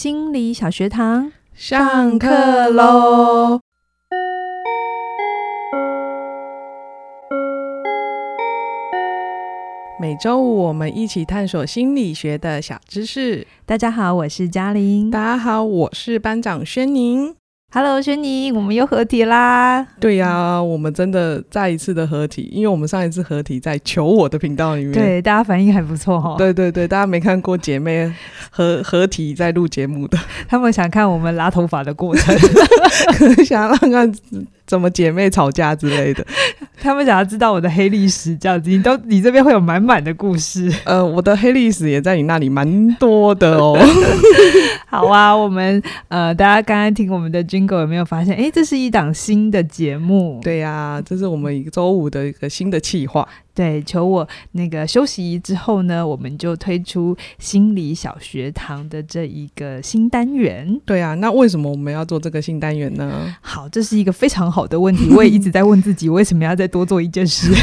心理小学堂上课喽！每周五我们一起探索心理学的小知识。大家好，我是嘉玲。大家好，我是班长轩宁。Hello，轩尼，我们又合体啦！对呀、啊，我们真的再一次的合体，因为我们上一次合体在求我的频道里面，对，大家反应还不错。对对对，大家没看过姐妹合 合体在录节目的，他们想看我们拉头发的过程，想要看看怎么姐妹吵架之类的，他们想要知道我的黑历史，这样子，你都你这边会有满满的故事。呃，我的黑历史也在你那里蛮多的哦。好啊，我们呃，大家刚刚听我们的 Jingle 有没有发现？哎，这是一档新的节目。对呀、啊，这是我们一个周五的一个新的企划。对，求我那个休息之后呢，我们就推出心理小学堂的这一个新单元。对啊，那为什么我们要做这个新单元呢？好，这是一个非常好的问题，我也一直在问自己，为什么要再多做一件事？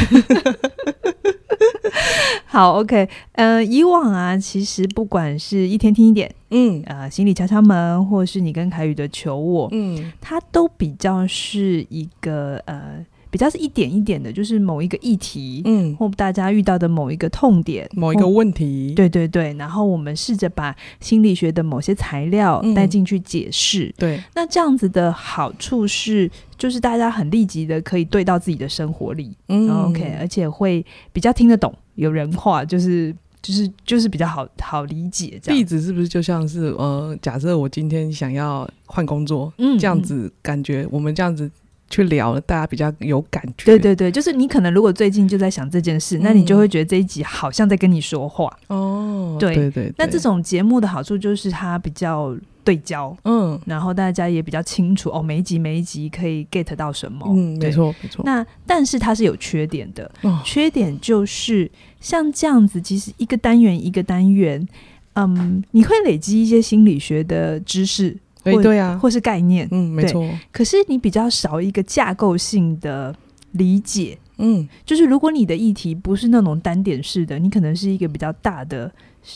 好，OK，呃，以往啊，其实不管是一天听一点，嗯，呃，心理敲敲门，或是你跟凯宇的求我，嗯，它都比较是一个呃，比较是一点一点的，就是某一个议题，嗯，或大家遇到的某一个痛点，某一个问题，对对对，然后我们试着把心理学的某些材料带进去解释，嗯，对，那这样子的好处是，就是大家很立即的可以对到自己的生活里，嗯，OK，而且会比较听得懂。有人话就是就是就是比较好好理解，这样。例子是不是就像是呃，假设我今天想要换工作，嗯，这样子感觉我们这样子去聊了，大家比较有感觉。对对对，就是你可能如果最近就在想这件事，嗯，那你就会觉得这一集好像在跟你说话。哦，对对对。那这种节目的好处就是它比较。对焦，嗯，然后大家也比较清楚哦，每一集每一集可以 get 到什么，嗯，没错没错。那但是它是有缺点的，哦，缺点就是像这样子，其实一个单元一个单元，嗯，你会累积一些心理学的知识，对对啊，或是概念，嗯，没错。可是你比较少一个架构性的理解，嗯，就是如果你的议题不是那种单点式的，你可能是一个比较大的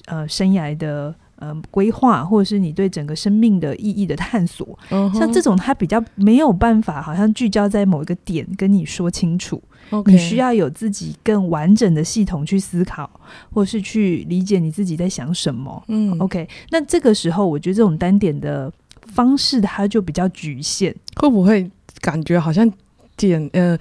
呃生涯的。呃，规划或者是你对整个生命的意义的探索，uh -huh. 像这种它比较没有办法，好像聚焦在某一个点跟你说清楚。你需要有自己更完整的系统去思考，或是去理解你自己在想什么。嗯，OK。那这个时候，我觉得这种单点的方式，它就比较局限。会不会感觉好像解呃？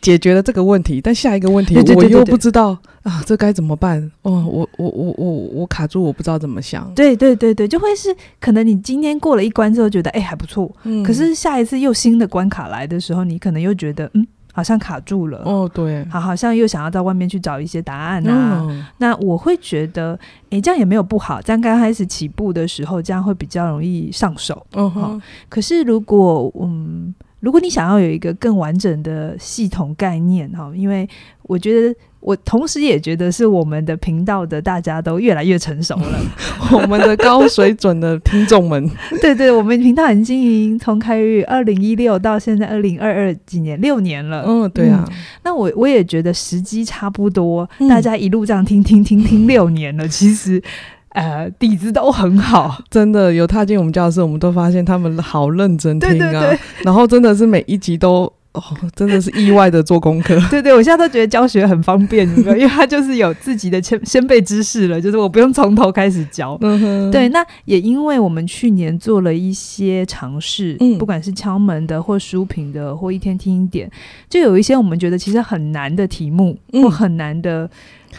解决了这个问题，但下一个问题我又不知道啊，这该怎么办？哦，我我我我我卡住，我不知道怎么想。对对对对，就会是可能你今天过了一关之后觉得哎还不错，嗯，可是下一次又新的关卡来的时候，你可能又觉得嗯好像卡住了。哦，对，好，好像又想要到外面去找一些答案啊。嗯，那我会觉得哎这样也没有不好，这样刚开始起步的时候这样会比较容易上手。嗯哼，可是如果嗯。如果你想要有一个更完整的系统概念哈，因为我觉得我同时也觉得是我们的频道的大家都越来越成熟了，我们的高水准的听众们，对对，我们频道很经经营从开于二零一六到现在二零二二几年六年了，嗯，对啊，嗯、那我我也觉得时机差不多，大家一路这样听听听听六年了，其实。呃，底子都很好，真的有踏进我们教室，我们都发现他们好认真听啊。对对对，然后真的是每一集都哦，真的是意外的做功课。对对，我现在都觉得教学很方便，因为他就是有自己的先先辈知识了，就是我不用从头开始教。嗯哼。对，那也因为我们去年做了一些尝试，嗯，不管是敲门的或书评的或一天听一点，就有一些我们觉得其实很难的题目，嗯，或很难的。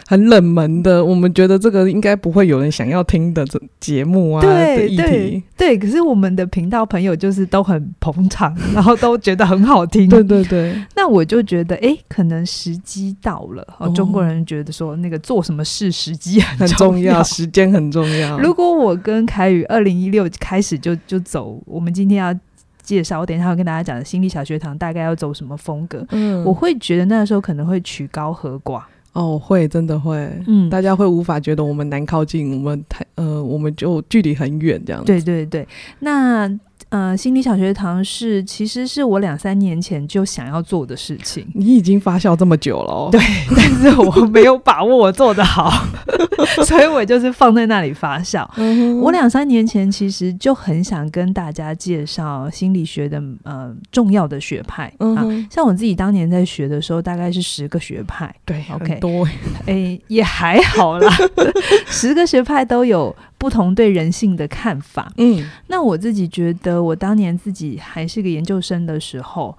很冷门的，我们觉得这个应该不会有人想要听的这节目啊。对对对，可是我们的频道朋友就是都很捧场，然后都觉得很好听。对对对，那我就觉得，哎，可能时机到了。哦，中国人觉得说那个做什么事时机很重要，很重要，时间很重要。如果我跟凯宇二零一六开始就就走，我们今天要介绍，我等一下要跟大家讲的心理小学堂大概要走什么风格。嗯，我会觉得那时候可能会曲高和寡。哦，会真的会，嗯，大家会无法觉得我们难靠近，我们太呃，我们就距离很远这样子。对对对，那呃，心理小学堂是其实是我两三年前就想要做的事情。你已经发酵这么久了，哦，对，但是我没有把握我做得好。所以我就是放在那里发酵。嗯、我两三年前其实就很想跟大家介绍心理学的呃重要的学派、嗯、啊，像我自己当年在学的时候，大概是十个学派，对，OK，多哎、欸、也还好啦，十个学派都有不同对人性的看法。嗯，那我自己觉得，我当年自己还是个研究生的时候。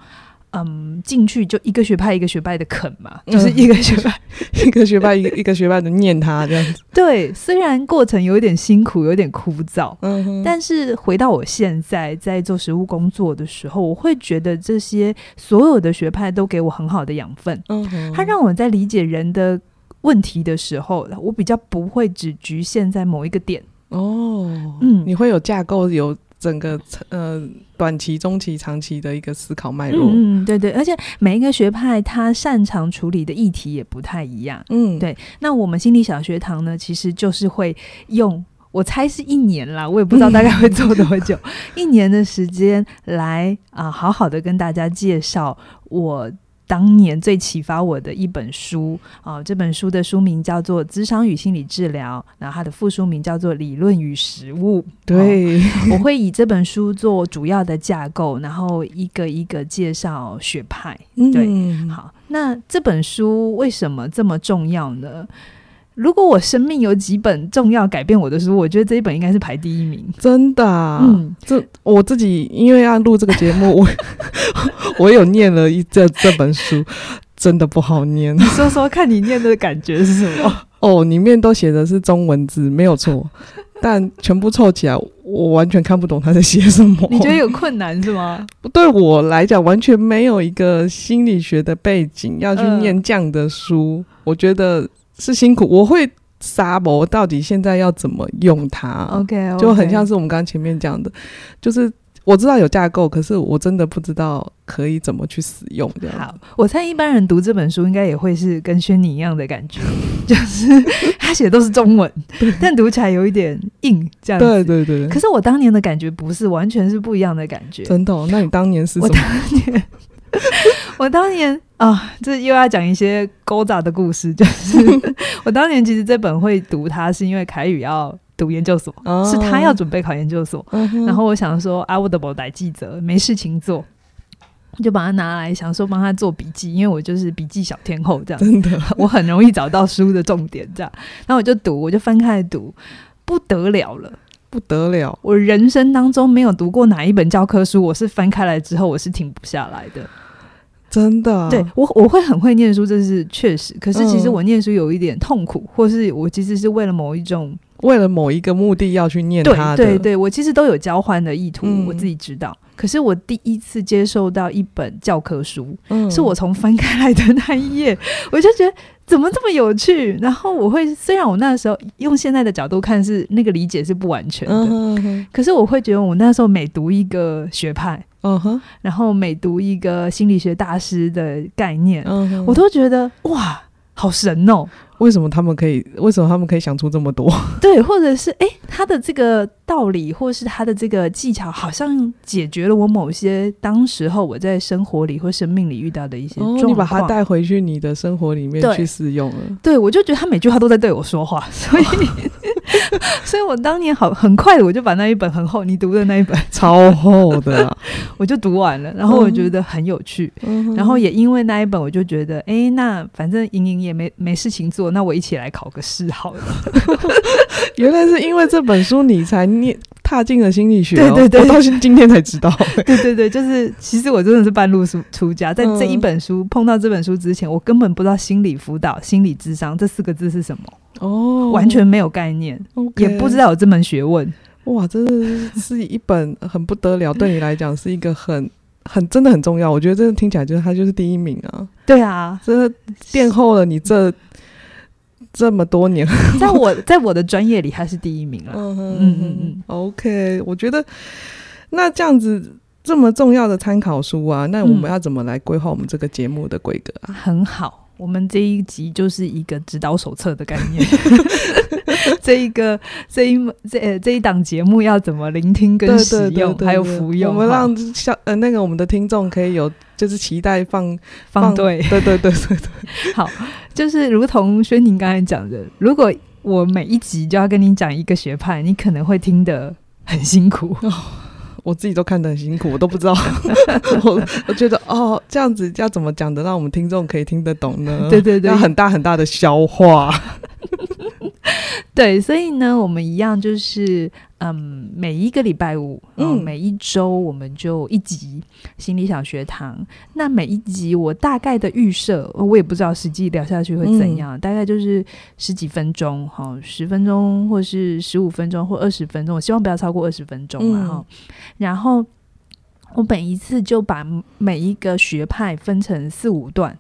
嗯，进去就一个学派一个学派的啃嘛，就是一个学派、嗯、一个学派一个一个学派的念他这样子。对，虽然过程有点辛苦，有点枯燥，嗯，但是回到我现在在做实务工作的时候，我会觉得这些所有的学派都给我很好的养分。嗯哼，它让我在理解人的问题的时候，我比较不会只局限在某一个点。哦，嗯，你会有架构有。整个呃短期、中期、长期的一个思考脉络，嗯，对对，而且每一个学派他擅长处理的议题也不太一样，嗯，对。那我们心理小学堂呢，其实就是会用，我猜是一年啦，我也不知道大概会做多久，一年的时间来啊、呃，好好的跟大家介绍我。当年最启发我的一本书啊、呃，这本书的书名叫做《智商与心理治疗》，然后它的副书名叫做《理论与实务》。对，我会以这本书做主要的架构，然后一个一个介绍学派。对，嗯、好，那这本书为什么这么重要呢？如果我生命有几本重要改变我的书，我觉得这一本应该是排第一名。真的、啊，嗯，这我自己因为要录这个节目，我 我有念了一这这本书，真的不好念。你说说看你念的感觉是什么？哦，里面都写的是中文字，没有错，但全部凑起来，我完全看不懂他在写什么。你觉得有困难是吗？对我来讲，完全没有一个心理学的背景要去念这样的书，呃、我觉得。是辛苦，我会沙博到底现在要怎么用它？OK，, okay. 就很像是我们刚刚前面讲的，就是我知道有架构，可是我真的不知道可以怎么去使用这样。好，我猜一般人读这本书应该也会是跟轩尼一样的感觉，就是他写的都是中文，但读起来有一点硬，这样子。对对对。可是我当年的感觉不是，完全是不一样的感觉。真的哦？那你当年是什么？我当年 我当年啊，这又要讲一些勾杂的故事。就是 我当年其实这本会读它，是因为凯宇要读研究所，哦、是他要准备考研究所。嗯、然后我想说，啊，我的不来记者没事情做，就把它拿来，想说帮他做笔记，因为我就是笔记小天后这样。真的，我很容易找到书的重点这样。然后我就读，我就翻开读，不得了了，不得了！我人生当中没有读过哪一本教科书，我是翻开来之后我是停不下来的。真的，对我我会很会念书，这是确实。可是其实我念书有一点痛苦，嗯、或是我其实是为了某一种，为了某一个目的要去念它的。对对对，我其实都有交换的意图，嗯、我自己知道。可是我第一次接受到一本教科书，嗯、是我从翻开来的那一页，我就觉得怎么这么有趣。然后我会，虽然我那时候用现在的角度看是那个理解是不完全的，嗯、哼哼可是我会觉得我那时候每读一个学派。嗯哼，uh. 然后每读一个心理学大师的概念，uh huh. 我都觉得哇，好神哦！为什么他们可以？为什么他们可以想出这么多？对，或者是哎，他的这个道理，或是他的这个技巧，好像解决了我某些当时候我在生活里或生命里遇到的一些状况。你把它带回去你的生活里面去使用了。对，我就觉得他每句话都在对我说话，所以。所以我当年好很快的，我就把那一本很厚，你读的那一本 超厚的，啊，我就读完了。然后我觉得很有趣，嗯、然后也因为那一本，我就觉得，哎、欸，那反正莹莹也没没事情做，那我一起来考个试好了。原来是因为这本书你才念踏进了心理学，喔，对对对，我到今天才知道。对对对，就是其实我真的是半路出出家，在这一本书碰到这本书之前，我根本不知道心理辅导、心理智商这四个字是什么。哦，完全没有概念，okay，也不知道有这门学问。哇，真的是一本很不得了，对你来讲 是一个很很真的很重要。我觉得真的听起来就是他就是第一名啊。对啊，真的殿后了你这这么多年，在我 在我的专业里他是第一名了。嗯嗯嗯嗯。OK，我觉得那这样子这么重要的参考书啊，那我们要怎么来规划我们这个节目的规格啊？嗯，很好。我们这一集就是一个指导手册的概念，这一个这一这这一档节目要怎么聆听跟使用，对对对对对，还有服用，我们让像呃那个我们的听众可以有就是期待放放对，对对对对对，好，就是如同轩宁刚才讲的，如果我每一集就要跟你讲一个学派，你可能会听得很辛苦。哦，我自己都看得很辛苦，我都不知道。我我觉得哦，这样子要怎么讲的，让我们听众可以听得懂呢？对对对，要很大很大的消化。对，所以呢，我们一样就是，嗯，每一个礼拜五，嗯，每一周我们就一集心理小学堂。那每一集我大概的预设，我也不知道实际聊下去会怎样，嗯、大概就是十几分钟，哈，十分钟，或是十五分钟，或二十分钟。我希望不要超过二十分钟嘛，哈、嗯。然后我每一次就把每一个学派分成四五段。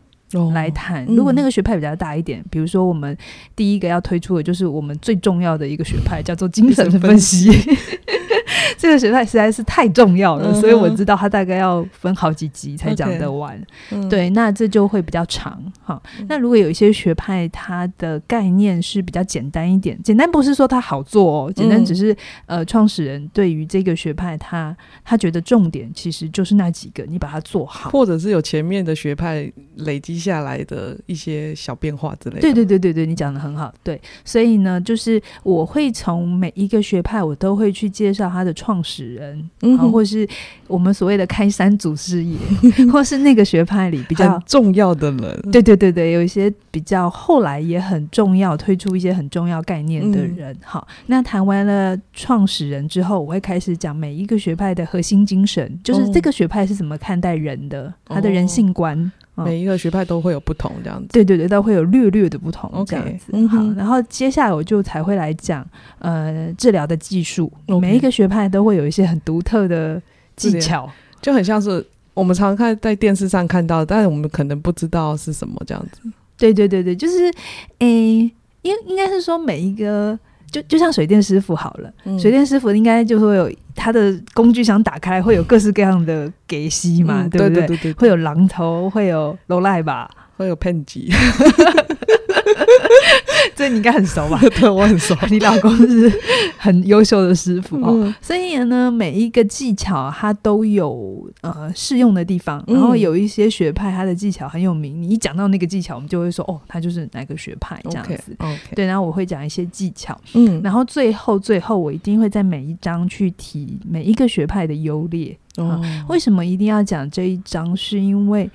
来谈，如果那个学派比较大一点，嗯、比如说我们第一个要推出的就是我们最重要的一个学派，叫做精神分析。这个学派实在是太重要了，嗯、所以我知道它大概要分好几集才讲得完。Okay, 对，那这就会比较长。好，嗯、那如果有一些学派，它的概念是比较简单一点，简单不是说它好做哦，简单只是、嗯、呃，创始人对于这个学派他，他他觉得重点其实就是那几个，你把它做好，或者是有前面的学派累积下来的一些小变化之类的。对对对对对，你讲的很好。对，所以呢，就是我会从每一个学派，我都会去介绍他的。创始人，嗯，或是我们所谓的开山祖师爷，或是那个学派里比较重要的人，对对对对，有一些比较后来也很重要，推出一些很重要概念的人。好，那谈完了创始人之后，我会开始讲每一个学派的核心精神，就是这个学派是怎么看待人的，他的人性观。每一个学派都会有不同这样子，对对对，都会有略略的不同这样子。Okay, 好，然后接下来我就才会来讲，呃，治疗的技术。每一个学派都会有一些很独特的技巧，就很像是我们常常看在电视上看到，但是我们可能不知道是什么这样子。对对对对，就是，诶，应应该是说每一个。就就像水电师傅好了，嗯、水电师傅应该就会有他的工具箱打开，会有各式各样的给息嘛，嗯、对不对？对对对对对，会有榔头，会有罗赖吧，会有喷机。这你应该很熟吧？对，我很熟。你老公是很优秀的师傅哦，嗯、所以呢，每一个技巧他都有呃适用的地方。然后有一些学派，他的技巧很有名。你一讲到那个技巧，我们就会说哦，他就是哪个学派这样子。Okay, okay. 对，然后我会讲一些技巧。嗯，然后最后最后，我一定会在每一章去提每一个学派的优劣。哦、嗯，为什么一定要讲这一章？是因为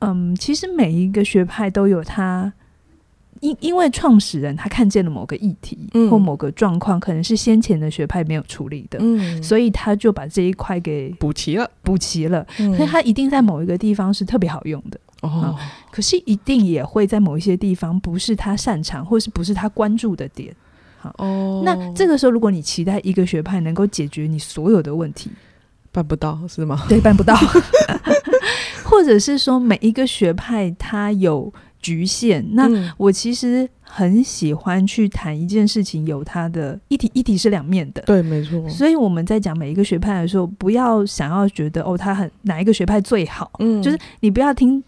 嗯，其实每一个学派都有它。因因为创始人他看见了某个议题或某个状况，可能是先前的学派没有处理的，嗯、所以他就把这一块给补齐了，补齐了。嗯、所以他一定在某一个地方是特别好用的哦、嗯，可是一定也会在某一些地方不是他擅长，或是不是他关注的点。好哦，那这个时候如果你期待一个学派能够解决你所有的问题，办不到是吗？对，办不到。或者是说每一个学派他有。局限。那我其实很喜欢去谈一件事情，有它的一体，一体是两面的。对，没错。所以我们在讲每一个学派的时候，不要想要觉得哦，他很哪一个学派最好。嗯，就是你不要听。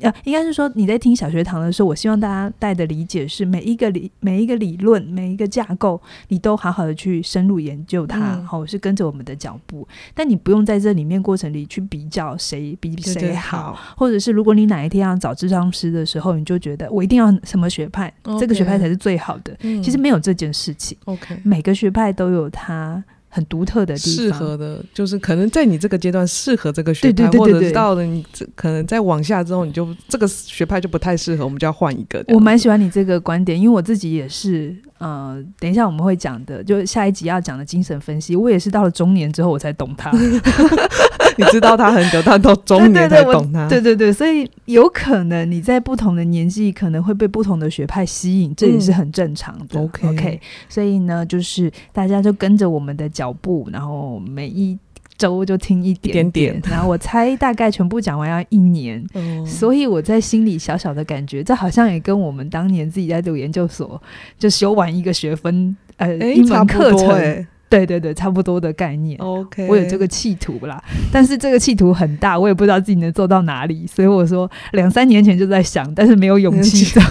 呃，应该是说你在听小学堂的时候，我希望大家带的理解是每一个理每一个理论每一个架构，你都好好的去深入研究它，好、嗯，是跟着我们的脚步。但你不用在这里面过程里去比较谁比谁好，好或者是如果你哪一天要找智商师的时候，你就觉得我一定要什么学派，Okay, 这个学派才是最好的。嗯、其实没有这件事情。OK，每个学派都有它。很独特的地方，适合的，就是可能在你这个阶段适合这个学派，或者是到了你可能再往下之后，你就这个学派就不太适合，我们就要换一个。我蛮喜欢你这个观点，因为我自己也是，呃，等一下我们会讲的，就下一集要讲的精神分析，我也是到了中年之后我才懂他。你知道他很久，但到中年才懂他。对对对，所以有可能你在不同的年纪，可能会被不同的学派吸引，这也是很正常的。OK OK，所以呢，就是大家就跟着我们的脚步，然后每一周就听一点点，然后我猜大概全部讲完要一年。所以我在心里小小的感觉，这好像也跟我们当年自己在读研究所就修完一个学分，呃，一门课程。对对对，差不多的概念。OK，我有这个企图啦，但是这个企图很大，我也不知道自己能做到哪里，所以我说两三年前就在想，但是没有勇气的。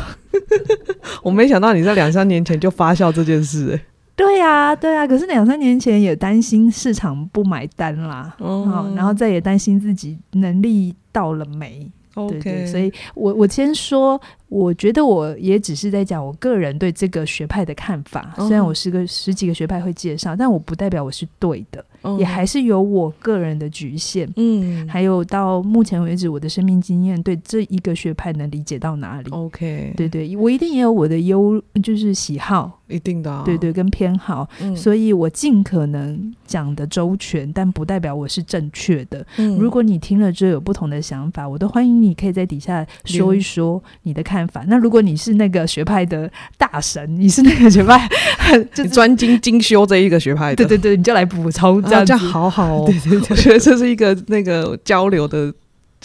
我没想到你在两三年前就发酵这件事，欸，对呀，对呀，可是两三年前也担心市场不买单啦，哦，然后再也担心自己能力到了没。对对，所以我我先说，我觉得我也只是在讲我个人对这个学派的看法。虽然我是个十几个学派会介绍，但我不代表我是对的。也还是有我个人的局限，嗯，还有到目前为止我的生命经验对这一个学派能理解到哪里？OK，对对，我一定也有我的优，就是喜好，一定的，对对，跟偏好，嗯，所以我尽可能讲的周全，但不代表我是正确的。嗯，如果你听了之后有不同的想法，我都欢迎你可以在底下说一说你的看法。那如果你是那个学派的大神，你是那个学派，就专精精修这一个学派的，对对对，你就来补充。这样好好哦，对对对，我觉得这是一个那个交流的，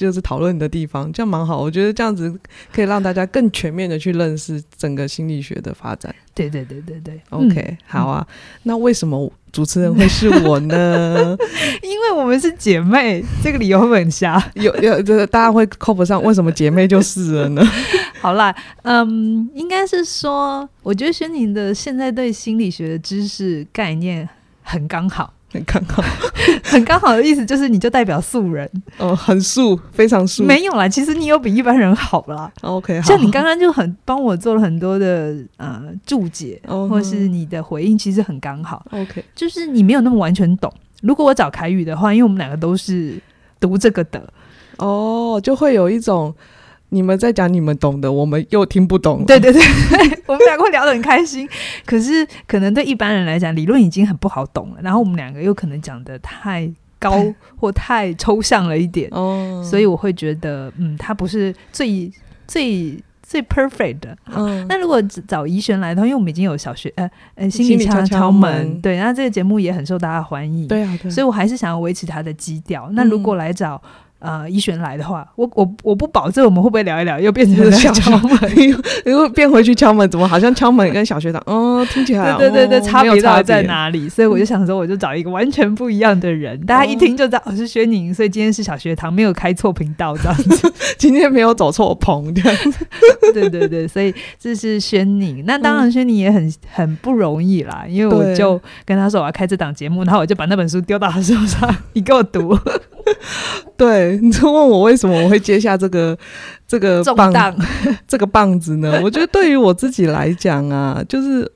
就是讨论的地方，这样蛮好。我觉得这样子可以让大家更全面的去认识整个心理学的发展。对对对对对，OK，嗯，好啊。那为什么主持人会是我呢？因为我们是姐妹，这个理由会很瞎？有 有，这大家会扣不上，为什么姐妹就是了呢？好啦，嗯，应该是说，我觉得轩宁的现在对心理学的知识概念很刚好。很刚好，很刚好的意思就是，你就代表素人哦，很素，非常素。没有啦，其实你有比一般人好啦。OK，好像你刚刚就很帮我做了很多的呃注解，uh. 或是你的回应，其实很刚好。OK，就是你没有那么完全懂。如果我找凯宇的话，因为我们两个都是读这个的，哦、oh，就会有一种。你们在讲你们懂的，我们又听不懂。对对对，我们两个会聊得很开心。可是可能对一般人来讲，理论已经很不好懂了。然后我们两个又可能讲的太高 或太抽象了一点，哦，所以我会觉得，嗯，他不是最最最 perfect 的。嗯，那如果找怡璇来的话，因为我们已经有小学呃呃心理敲敲门，对，然后这个节目也很受大家欢迎，对啊，对，所以我还是想要维持它的基调。那如果来找。呃，一璇来的话，我我我不保证我们会不会聊一聊，又变成 小敲门，如果变回去敲门，怎么好像敲门跟小学堂，哦，听起来 对对对对，差别到底在哪里？所以我就想说，我就找一个完全不一样的人，嗯、大家一听就知道我是轩宁，所以今天是小学堂，没有开错频道这样子，今天没有走错棚这样子，对对对，所以这是轩宁。那当然，轩宁也很很不容易啦，因为我就跟他说我要开这档节目，然后我就把那本书丢到他手上，你给我读。对，你就问我为什么我会接下这个这个棒 这个棒子呢？我觉得对于我自己来讲啊，就是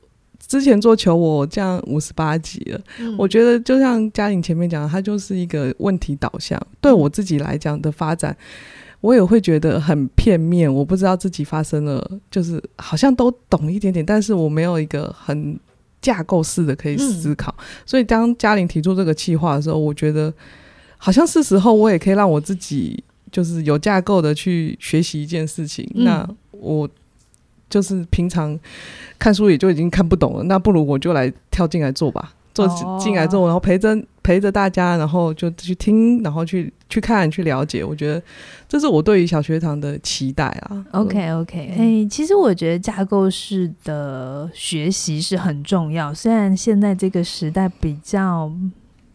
之前做球我这样五十八集了，嗯，我觉得就像嘉玲前面讲的，它就是一个问题导向。对我自己来讲的发展，我也会觉得很片面，我不知道自己发生了，就是好像都懂一点点，但是我没有一个很架构式的可以思考。嗯，所以当嘉玲提出这个计划的时候，我觉得。好像是时候，我也可以让我自己就是有架构的去学习一件事情。嗯。那我就是平常看书也就已经看不懂了，那不如我就来跳进来做吧，做进来做，然后陪着陪着大家，然后就去听，然后去去看，去了解。我觉得这是我对于小学堂的期待啊。OK OK，哎、欸，其实我觉得架构式的学习是很重要，虽然现在这个时代比较。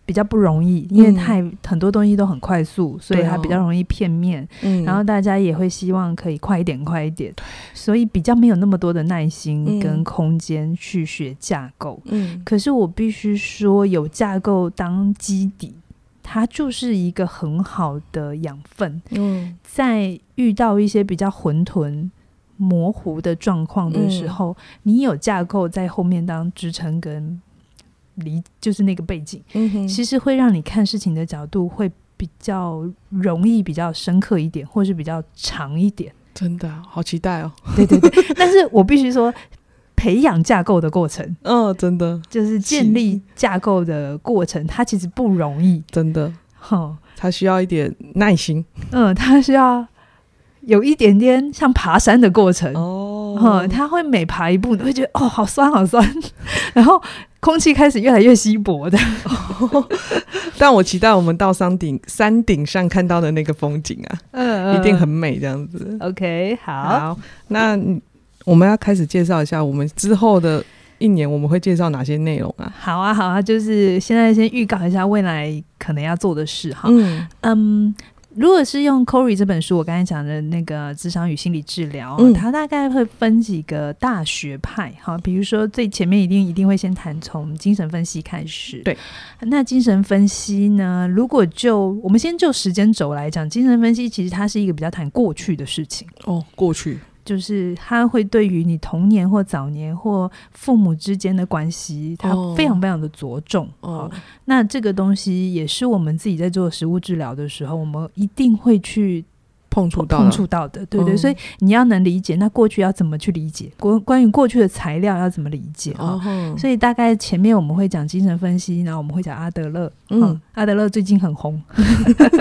比较不容易，因为太、嗯、很多东西都很快速，所以它比较容易片面。嗯，然后大家也会希望可以快一点，快一点。所以比较没有那么多的耐心跟空间去学架构。嗯，可是我必须说，有架构当基底，它就是一个很好的养分。嗯，在遇到一些比较混沌、模糊的状况的时候，嗯、你有架构在后面当支撑跟。离就是那个背景，嗯，其实会让你看事情的角度会比较容易、比较深刻一点，或是比较长一点。真的好期待哦！对对对，但是我必须说，培养架构的过程，嗯、哦，真的就是建立架构的过程，它其实不容易，真的。哈，它需要一点耐心，嗯，它需要有一点点像爬山的过程哦。嗯，他会每爬一步，你会觉得哦，好酸，好酸，然后。空气开始越来越稀薄的，但我期待我们到山顶山顶上看到的那个风景啊，嗯，一定很美这样子。OK，好，好，那我们要开始介绍一下我们之后的一年我们会介绍哪些内容啊？好啊，好啊，就是现在先预告一下未来可能要做的事哈。嗯嗯。如果是用 Corey 这本书，我刚才讲的那个智商与心理治疗，嗯，它大概会分几个大学派，哈，比如说最前面一定一定会先谈从精神分析开始，对，那精神分析呢，如果就我们先就时间轴来讲，精神分析其实它是一个比较谈过去的事情，哦，过去。就是他会对于你童年或早年或父母之间的关系，他非常非常的着重。哦，那这个东西也是我们自己在做食物治疗的时候，我们一定会去碰触到碰触到的，对对。所以你要能理解，那过去要怎么去理解？关关于过去的材料要怎么理解？哦，所以大概前面我们会讲精神分析，然后我们会讲阿德勒。嗯，阿德勒最近很红。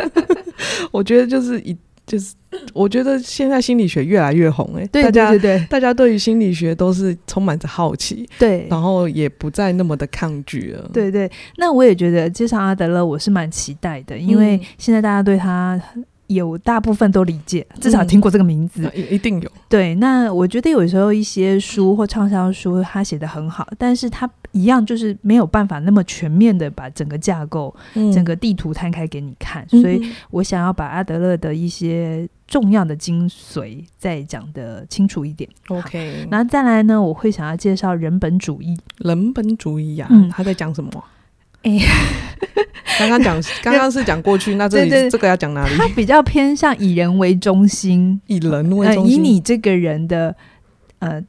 我觉得就是一。就是我觉得现在心理学越来越红哎、欸，对对对对，大家对于心理学都是充满着好奇，对，然后也不再那么的抗拒了。对对，那我也觉得介绍阿德勒，我是蛮期待的，因为现在大家对他有大部分都理解，至少听过这个名字，一定有。对，那我觉得有时候一些书或畅销书，他写的很好，但是他。一样就是没有办法那么全面的把整个架构、嗯、整个地图摊开给你看，嗯、所以我想要把阿德勒的一些重要的精髓再讲得清楚一点。OK，然后再来呢，我会想要介绍人本主义。人本主义呀、啊，嗯、他在讲什么？哎，刚刚讲，刚刚是讲过去，那这里这个要讲哪里？他比较偏向以人为中心，以人为中心，呃、以你这个人的呃。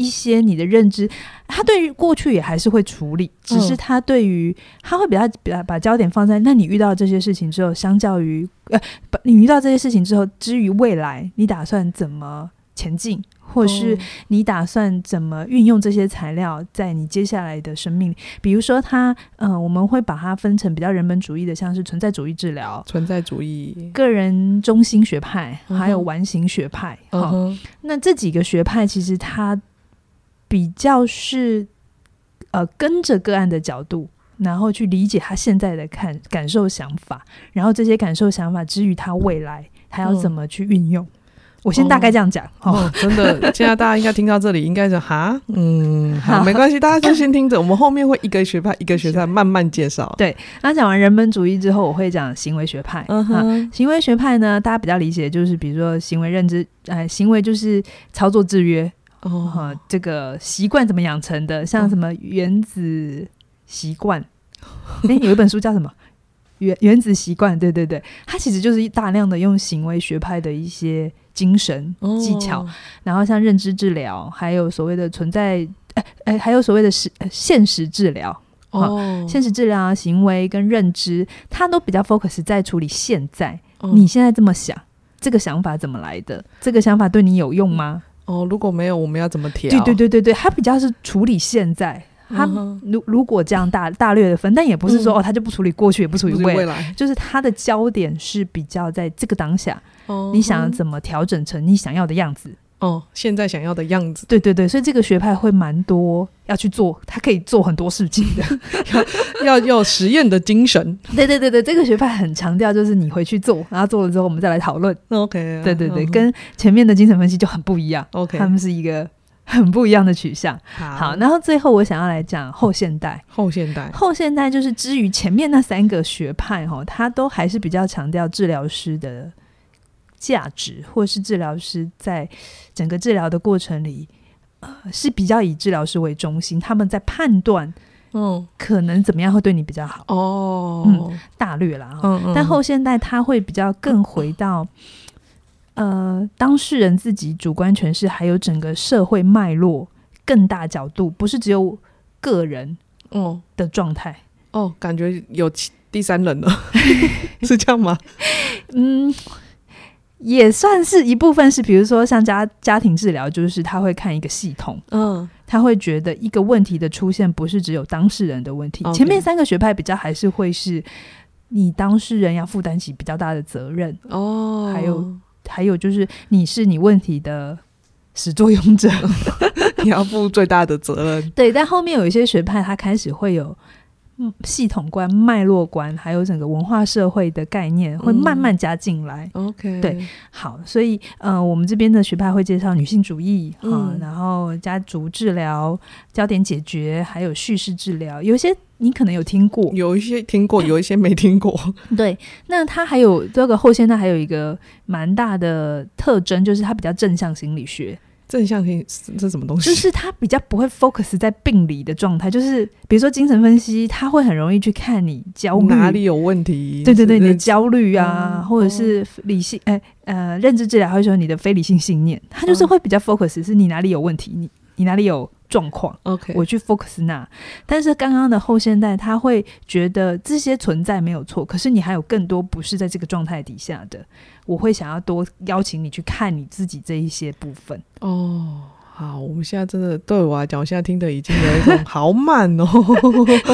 一些你的认知，他对于过去也还是会处理，只是他对于他会比较比较把焦点放在，那你遇到这些事情之后，相较于呃，你遇到这些事情之后，至于未来，你打算怎么前进，或是你打算怎么运用这些材料在你接下来的生命里？比如说他，他嗯，我们会把它分成比较人本主义的，像是存在主义治疗、存在主义、个人中心学派，还有完形学派。好、那这几个学派其实它。比较是，呃，跟着个案的角度，然后去理解他现在的看感受想法，然后这些感受想法之于他未来他要怎么去运用。嗯、我先大概这样讲。哦，哦真的，现在大家应该听到这里，应该是哈，嗯，好，没关系，大家就先听着。我们后面会一个学派一个学派 慢慢介绍。对，那讲完人本主义之后，我会讲行为学派。嗯哼，行为学派呢，大家比较理解就是，比如说行为认知，哎，行为就是操作制约。哦，这个习惯怎么养成的？像什么原子习惯？哎、哦，有一本书叫什么《原原子习惯》？对对对，它其实就是大量的用行为学派的一些精神技巧，哦、然后像认知治疗，还有所谓的存在，哎哎，还有所谓的实现实治疗。哦，现实治疗啊、行为跟认知，它都比较 focus 在处理现在。哦、你现在这么想，这个想法怎么来的？这个想法对你有用吗？哦，如果没有，我们要怎么调？对对对对对，他比较是处理现在。他如如果这样大大略的分，但也不是说、嗯、哦，他就不处理过去，也不处理未来，未来就是他的焦点是比较在这个当下。哦，你想怎么调整成你想要的样子？哦，现在想要的样子。对对对，所以这个学派会蛮多要去做，他可以做很多事情的，要要有实验的精神。对对对对，这个学派很强调就是你回去做，然后做了之后我们再来讨论。OK，对对对，嗯、跟前面的精神分析就很不一样。OK，他们是一个 很不一样的取向。好，好，然后最后我想要来讲后现代。后现代，后现代就是之于前面那三个学派哈，它都还是比较强调治疗师的。价值，或是治疗师在整个治疗的过程里，呃，是比较以治疗师为中心。他们在判断，嗯，可能怎么样会对你比较好哦，嗯，大略啦，嗯嗯，但后现代他会比较更回到，呃，当事人自己主观诠释，还有整个社会脉络更大角度，不是只有个人哦的状态哦，感觉有第三人了，是这样吗？嗯。也算是一部分，是比如说像家家庭治疗，就是他会看一个系统，嗯，他会觉得一个问题的出现不是只有当事人的问题。前面三个学派比较还是会是你当事人要负担起比较大的责任哦，还有还有就是你是你问题的始作俑者，你要负最大的责任。对，但后面有一些学派，他开始会有。系统观、脉络观，还有整个文化社会的概念，会慢慢加进来。嗯、OK，对，好，所以呃，我们这边的学派会介绍女性主义啊、嗯，然后家族治疗、焦点解决，还有叙事治疗。有一些你可能有听过，有一些听过，有一些没听过。对，那它还有这个后现代还有一个蛮大的特征，就是它比较正向心理学。正向性这是什么东西？就是他比较不会 focus 在病理的状态，就是比如说精神分析，他会很容易去看你焦虑哪里有问题。对对对，你的焦虑啊，嗯、或者是理性哎呃认知治疗，会说你的非理性信念，他就是会比较 focus 是你哪里有问题，你你哪里有状况。OK，我去 focus 那。但是刚刚的后现代，他会觉得这些存在没有错，可是你还有更多不是在这个状态底下的。我会想要多邀请你去看你自己这一些部分哦。好，我们现在真的对我来讲，我现在听的已经有一种好满 哦。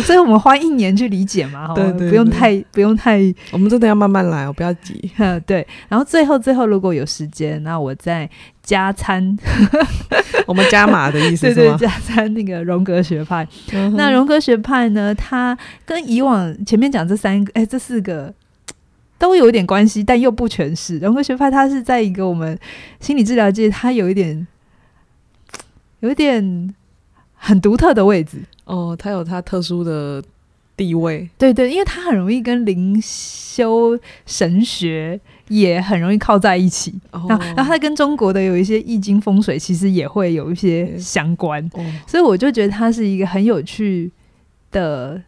所以我们花一年去理解嘛，对，对对，不用太不用太，我们真的要慢慢来，我不要急。对，然后最后最后如果有时间，那我再加餐，我们加码的意思是吗？对对，加餐那个荣格学派。嗯、那荣格学派呢，它跟以往前面讲这三个，哎，这四个。都有一点关系，但又不全是。荣格学派它是在一个我们心理治疗界，它有一点，有一点很独特的位置哦。它有它特殊的地位，对对，因为它很容易跟灵修神学也很容易靠在一起。哦、然后，然后它跟中国的有一些易经风水，其实也会有一些相关。哦、所以我就觉得它是一个很有趣的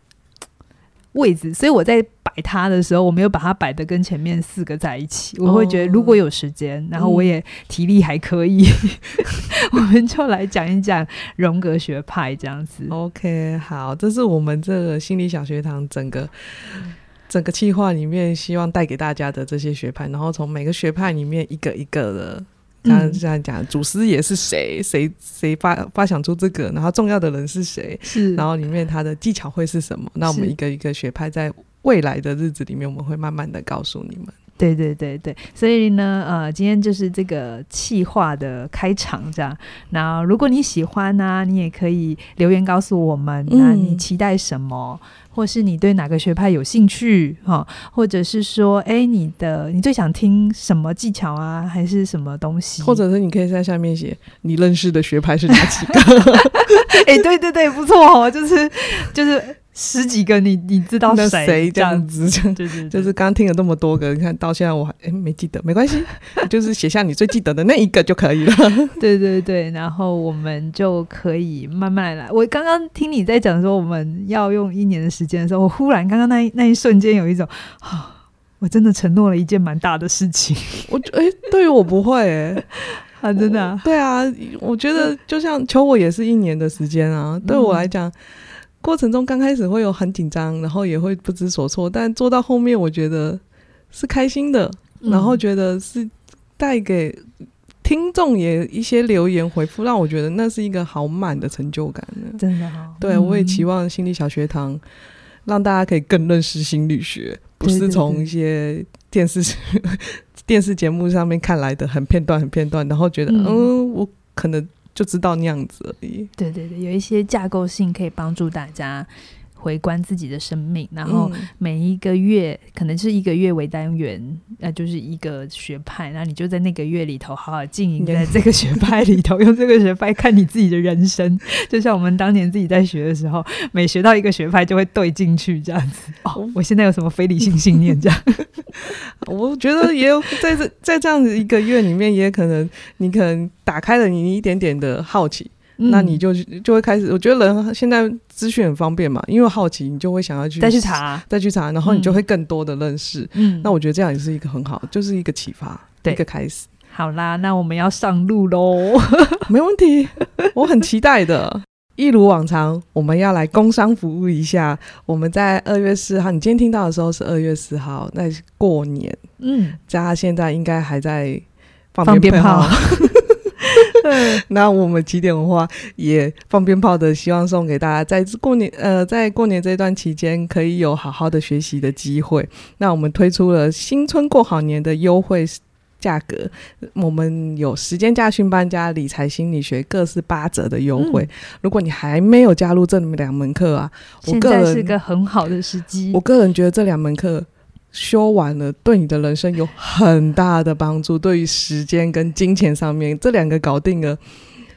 位置。所以我在。摆它的时候，我没有把它摆的跟前面四个在一起。我会觉得，如果有时间，然后我也体力还可以，嗯、我们就来讲一讲荣格学派这样子。OK，好，这是我们这个心理小学堂整个整个计划里面希望带给大家的这些学派，然后从每个学派里面一个一个的。刚刚这样讲，祖师爷是谁？谁谁发发想出这个？然后重要的人是谁？是，然后里面他的技巧会是什么？那我们一个一个学派，在未来的日子里面，我们会慢慢的告诉你们。对对对对，所以呢，呃，今天就是这个企划的开场，这样。那如果你喜欢呢、啊，你也可以留言告诉我们，那你期待什么？嗯或是你对哪个学派有兴趣哈，或者是说，哎、欸，你的你最想听什么技巧啊，还是什么东西？或者是你可以在下面写你认识的学派是哪几个？哎、欸，对对对，不错哦，就是就是。十几个你你知道谁这样子？对对对，就是刚刚听了这么多个，你看到现在我还哎没记得，没关系，就是写下你最记得的那一个就可以了。对对对，然后我们就可以慢慢来。我刚刚听你在讲说我们要用一年的时间的时候，我忽然刚刚那一那一瞬间有一种啊，我真的承诺了一件蛮大的事情。我哎，对于我不会哎，啊真的啊，对啊，我觉得就像求我也是一年的时间啊，对我来讲。过程中刚开始会有很紧张，然后也会不知所措，但做到后面我觉得是开心的，嗯、然后觉得是带给听众也一些留言回复，让我觉得那是一个好满的成就感的。真的好，对，我也期望心理小学堂让大家可以更认识心理学，不是从一些电视 电视节目上面看来的很片段、很片段，然后觉得嗯，嗯，我可能。就知道那样子而已。对对对，有一些架构性可以帮助大家回观自己的生命，然后每一个月、嗯、可能是一个月为单元，那就是一个学派，那你就在那个月里头好好经营在 这个学派里头，用这个学派看你自己的人生。就像我们当年自己在学的时候，每学到一个学派就会对进去这样子。哦，我现在有什么非理性信念这样？我觉得也有在这在这样子一个月里面，也可能你可能打开了你一点点的好奇，嗯、那你就就会开始。我觉得人现在资讯很方便嘛，因为好奇，你就会想要去再去查，再去查，然后你就会更多的认识。嗯，那我觉得这样也是一个很好，就是一个启发，对一个开始。好啦，那我们要上路喽，没问题，我很期待的。一如往常，我们要来工商服务一下。我们在二月四号，你今天听到的时候是二月四号，那是过年。嗯，大家现在应该还在放鞭炮。那我们起点文化也放鞭炮的，希望送给大家，在过年呃，在过年这段期间，可以有好好的学习的机会。那我们推出了新春过好年的优惠。价格，我们有时间驾训班加理财心理学各是八折的优惠。嗯、如果你还没有加入这两门课啊，我个人是个很好的时机。我个人觉得这两门课修完了，对你的人生有很大的帮助。对于时间跟金钱上面，这两个搞定了，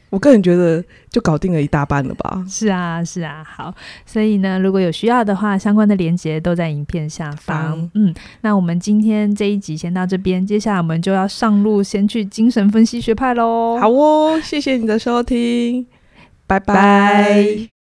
我个人觉得就搞定了一大半了吧。是啊，是啊，好。所以呢，如果有需要的话，相关的连接都在影片下方。嗯，嗯，那我们今天这一集先到这边，接下来我们就要上路，先去精神分析学派喽。好哦，谢谢你的收听，拜拜。